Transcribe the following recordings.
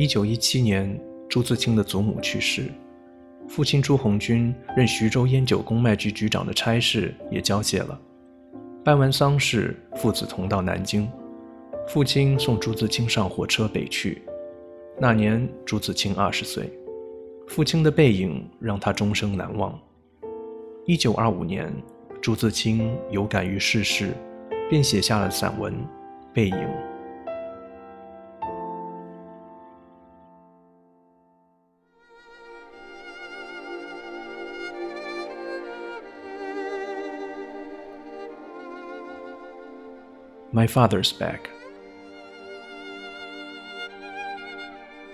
一九一七年，朱自清的祖母去世，父亲朱红军任徐州烟酒公卖局局长的差事也交卸了。办完丧事，父子同到南京，父亲送朱自清上火车北去。那年朱自清二十岁，父亲的背影让他终生难忘。一九二五年，朱自清有感于世事，便写下了散文《背影》。My father's back.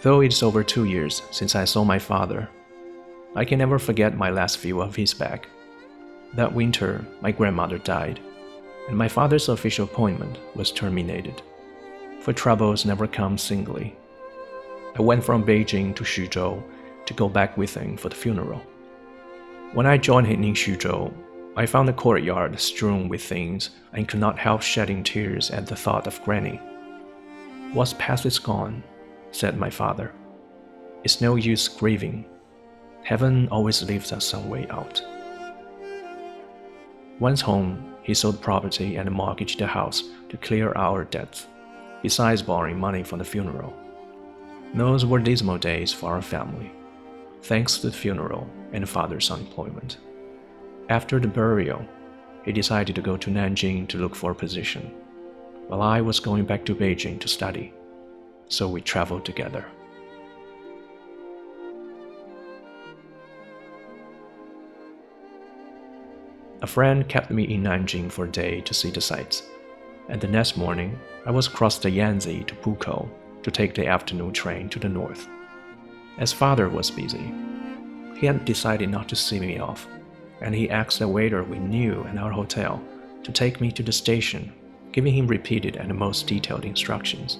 Though it's over two years since I saw my father, I can never forget my last view of his back. That winter, my grandmother died, and my father's official appointment was terminated. For troubles never come singly. I went from Beijing to Xuzhou to go back with him for the funeral. When I joined him in Xuzhou, I found the courtyard strewn with things and could not help shedding tears at the thought of Granny. What's past is gone, said my father. It's no use grieving. Heaven always leaves us some way out. Once home, he sold property and mortgaged the house to clear our debts, besides borrowing money for the funeral. Those were dismal days for our family, thanks to the funeral and father's unemployment. After the burial, he decided to go to Nanjing to look for a position, while I was going back to Beijing to study, so we traveled together. A friend kept me in Nanjing for a day to see the sights, and the next morning I was across the Yangtze to Pukou to take the afternoon train to the north. As father was busy, he had decided not to see me off and he asked the waiter we knew in our hotel to take me to the station, giving him repeated and most detailed instructions.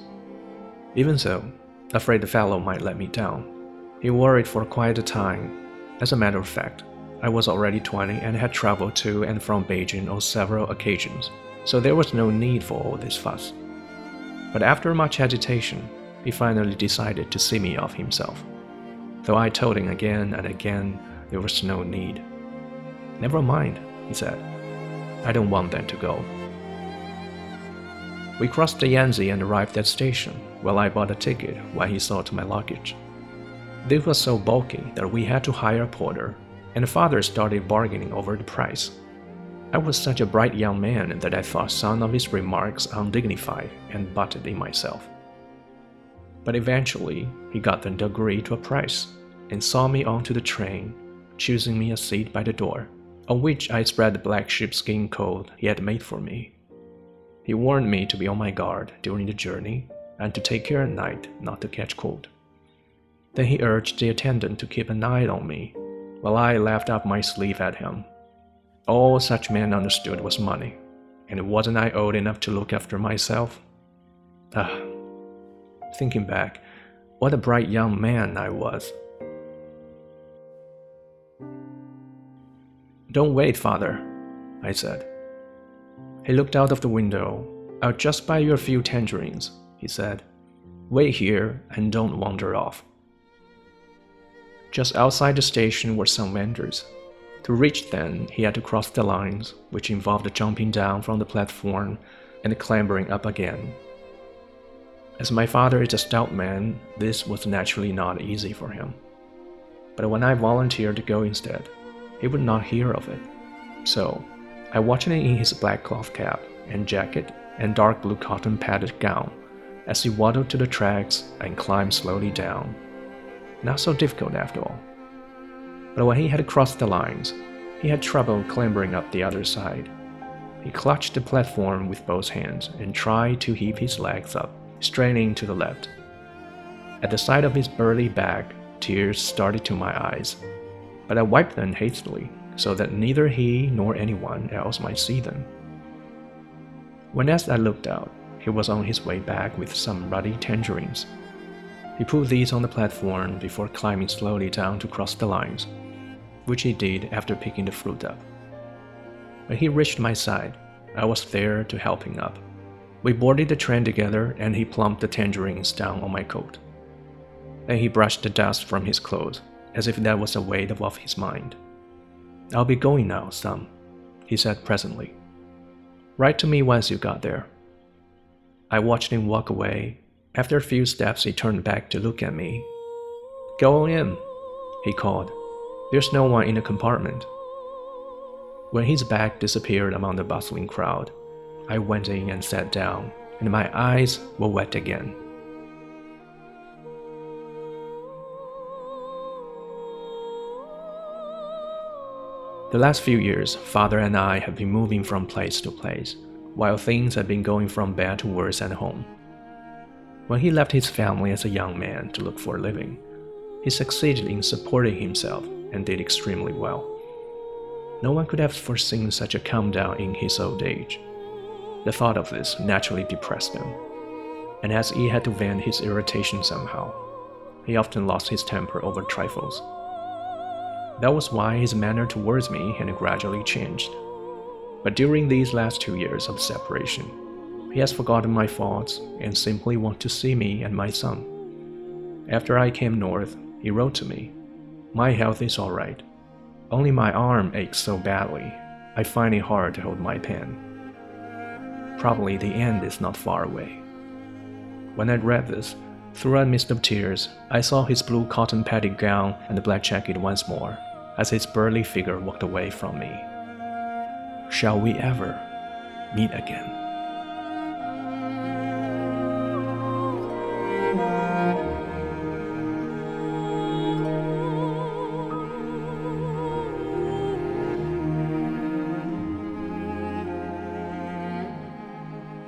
Even so, afraid the fellow might let me down, he worried for quite a time. As a matter of fact, I was already 20 and had traveled to and from Beijing on several occasions, so there was no need for all this fuss. But after much hesitation, he finally decided to see me off himself, though I told him again and again there was no need. Never mind, he said. I don't want them to go. We crossed the Yangtze and arrived at station, while I bought a ticket while he saw to my luggage. This was so bulky that we had to hire a porter, and father started bargaining over the price. I was such a bright young man that I thought some of his remarks undignified and butted in myself. But eventually, he got them to agree to a price and saw me onto the train, choosing me a seat by the door on which I spread the black sheepskin coat he had made for me. He warned me to be on my guard during the journey and to take care at night not to catch cold. Then he urged the attendant to keep an eye on me, while I laughed up my sleeve at him. All such men understood was money, and wasn't I old enough to look after myself? Ah, thinking back, what a bright young man I was. Don't wait, father, I said. He looked out of the window. I'll just buy you a few tangerines, he said. Wait here and don't wander off. Just outside the station were some vendors. To reach them, he had to cross the lines, which involved jumping down from the platform and clambering up again. As my father is a stout man, this was naturally not easy for him. But when I volunteered to go instead, he would not hear of it. So, I watched him in his black cloth cap and jacket and dark blue cotton padded gown as he waddled to the tracks and climbed slowly down. Not so difficult after all. But when he had crossed the lines, he had trouble clambering up the other side. He clutched the platform with both hands and tried to heave his legs up, straining to the left. At the sight of his burly back, tears started to my eyes but I wiped them hastily so that neither he nor anyone else might see them. When as I looked out, he was on his way back with some ruddy tangerines. He put these on the platform before climbing slowly down to cross the lines, which he did after picking the fruit up. When he reached my side, I was there to help him up. We boarded the train together and he plumped the tangerines down on my coat. Then he brushed the dust from his clothes, as if that was a weight off his mind. I'll be going now, son, he said presently. Write to me once you got there. I watched him walk away. After a few steps, he turned back to look at me. Go on in, he called. There's no one in the compartment. When his back disappeared among the bustling crowd, I went in and sat down, and my eyes were wet again. The last few years, father and I have been moving from place to place, while things have been going from bad to worse at home. When he left his family as a young man to look for a living, he succeeded in supporting himself and did extremely well. No one could have foreseen such a come down in his old age. The thought of this naturally depressed him, and as he had to vent his irritation somehow, he often lost his temper over trifles. That was why his manner towards me had gradually changed. But during these last two years of separation, he has forgotten my faults and simply wants to see me and my son. After I came north, he wrote to me, My health is all right. Only my arm aches so badly, I find it hard to hold my pen. Probably the end is not far away. When I read this, through a mist of tears, I saw his blue cotton padded gown and the black jacket once more, as his burly figure walked away from me. Shall we ever meet again?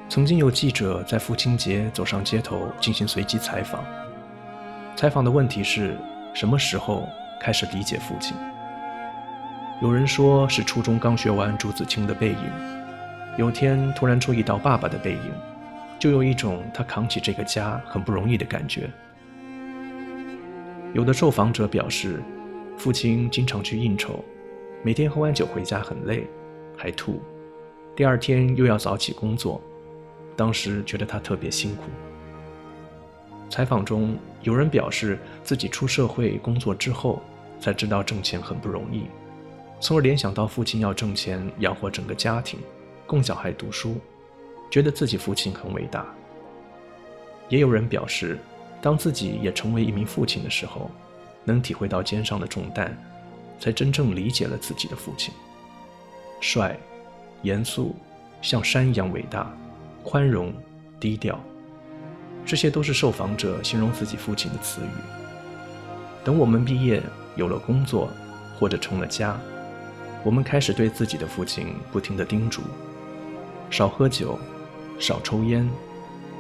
曾经有记者在父亲节走上街头进行随机采访，采访的问题是什么时候开始理解父亲？ 有人说是初中刚学完朱自清的《背影》，有天突然注意到爸爸的背影，就有一种他扛起这个家很不容易的感觉。有的受访者表示，父亲经常去应酬，每天喝完酒回家很累，还吐，第二天又要早起工作。当时觉得他特别辛苦。采访中有人表示，自己出社会工作之后，才知道挣钱很不容易，从而联想到父亲要挣钱养活整个家庭，供小孩读书，觉得自己父亲很伟大。也有人表示，当自己也成为一名父亲的时候，能体会到肩上的重担，才真正理解了自己的父亲。帅，严肃，像山一样伟大。宽容、低调，这些都是受访者形容自己父亲的词语。等我们毕业，有了工作，或者成了家，我们开始对自己的父亲不停地叮嘱：少喝酒，少抽烟，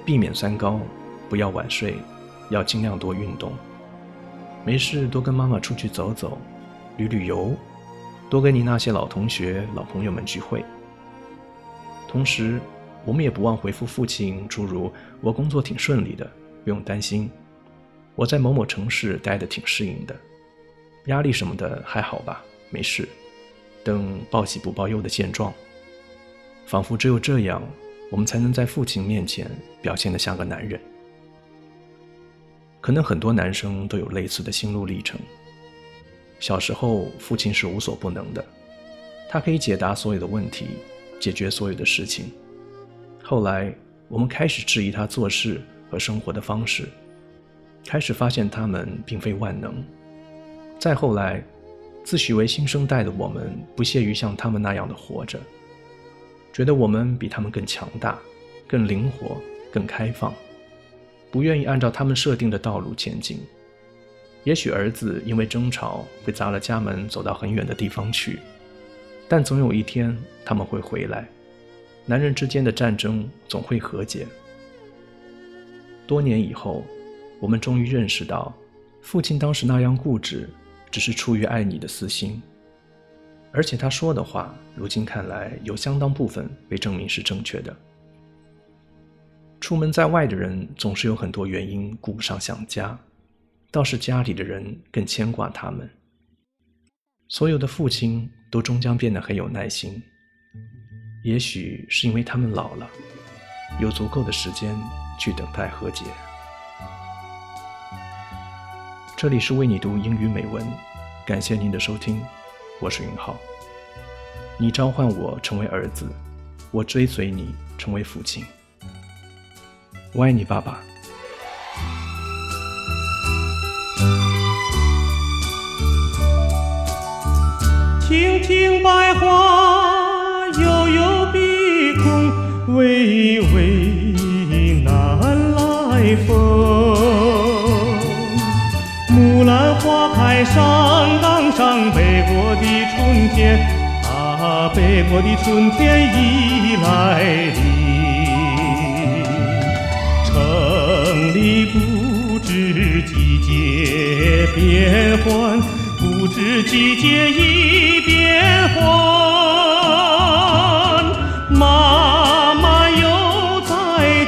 避免三高，不要晚睡，要尽量多运动。没事多跟妈妈出去走走，旅旅游，多跟你那些老同学、老朋友们聚会。同时，我们也不忘回复父亲，诸如“我工作挺顺利的，不用担心”，“我在某某城市待得挺适应的，压力什么的还好吧，没事”，等报喜不报忧的现状，仿佛只有这样，我们才能在父亲面前表现得像个男人。可能很多男生都有类似的心路历程。小时候，父亲是无所不能的，他可以解答所有的问题，解决所有的事情。后来，我们开始质疑他做事和生活的方式，开始发现他们并非万能。再后来，自诩为新生代的我们不屑于像他们那样的活着，觉得我们比他们更强大、更灵活、更开放，不愿意按照他们设定的道路前进。也许儿子因为争吵被砸了家门，走到很远的地方去，但总有一天他们会回来。男人之间的战争总会和解。多年以后，我们终于认识到，父亲当时那样固执，只是出于爱你的私心。而且他说的话，如今看来有相当部分被证明是正确的。出门在外的人总是有很多原因顾不上想家，倒是家里的人更牵挂他们。所有的父亲都终将变得很有耐心。也许是因为他们老了，有足够的时间去等待和解。这里是为你读英语美文，感谢您的收听，我是云浩。你召唤我成为儿子，我追随你成为父亲。我爱你，爸爸。亭亭百花，悠悠碧空，微微南来风。山岗上，北国的春天啊，北国的春天已来临。城里不知季节变换，不知季节已变换。妈妈又在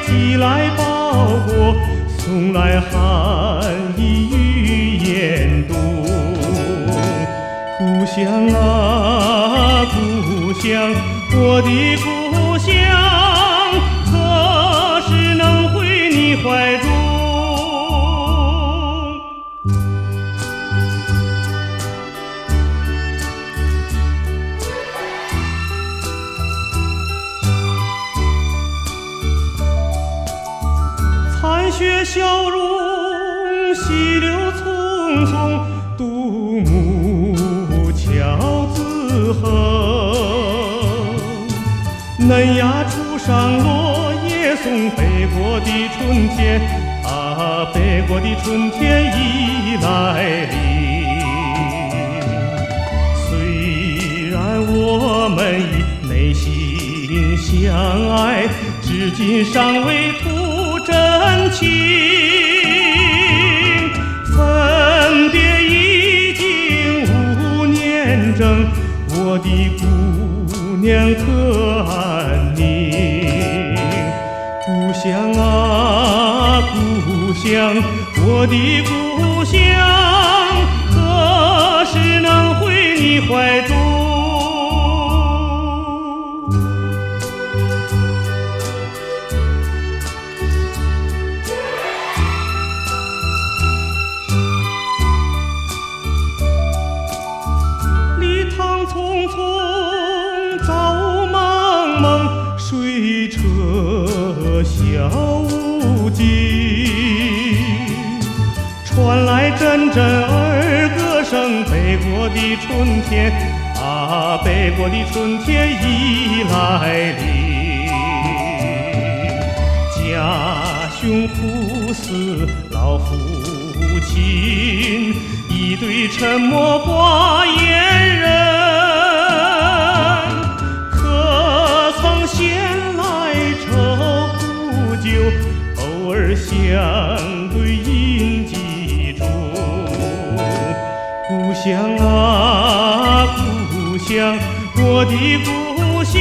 寄来包裹，送来寒乡啊，故乡，我的故嫩芽初上落叶送北国的春天啊，北国的春天已来临。虽然我们已内心相爱，至今尚未吐真情。分别已经五年整，我的姑娘可安宁？故乡啊，故乡，我的故乡，何时能回你怀中？的春天啊，北国的春天已来临。家兄苦死老父亲，一对沉默寡言人，可曾闲来愁苦酒，偶尔想乡啊，故乡，我的故乡，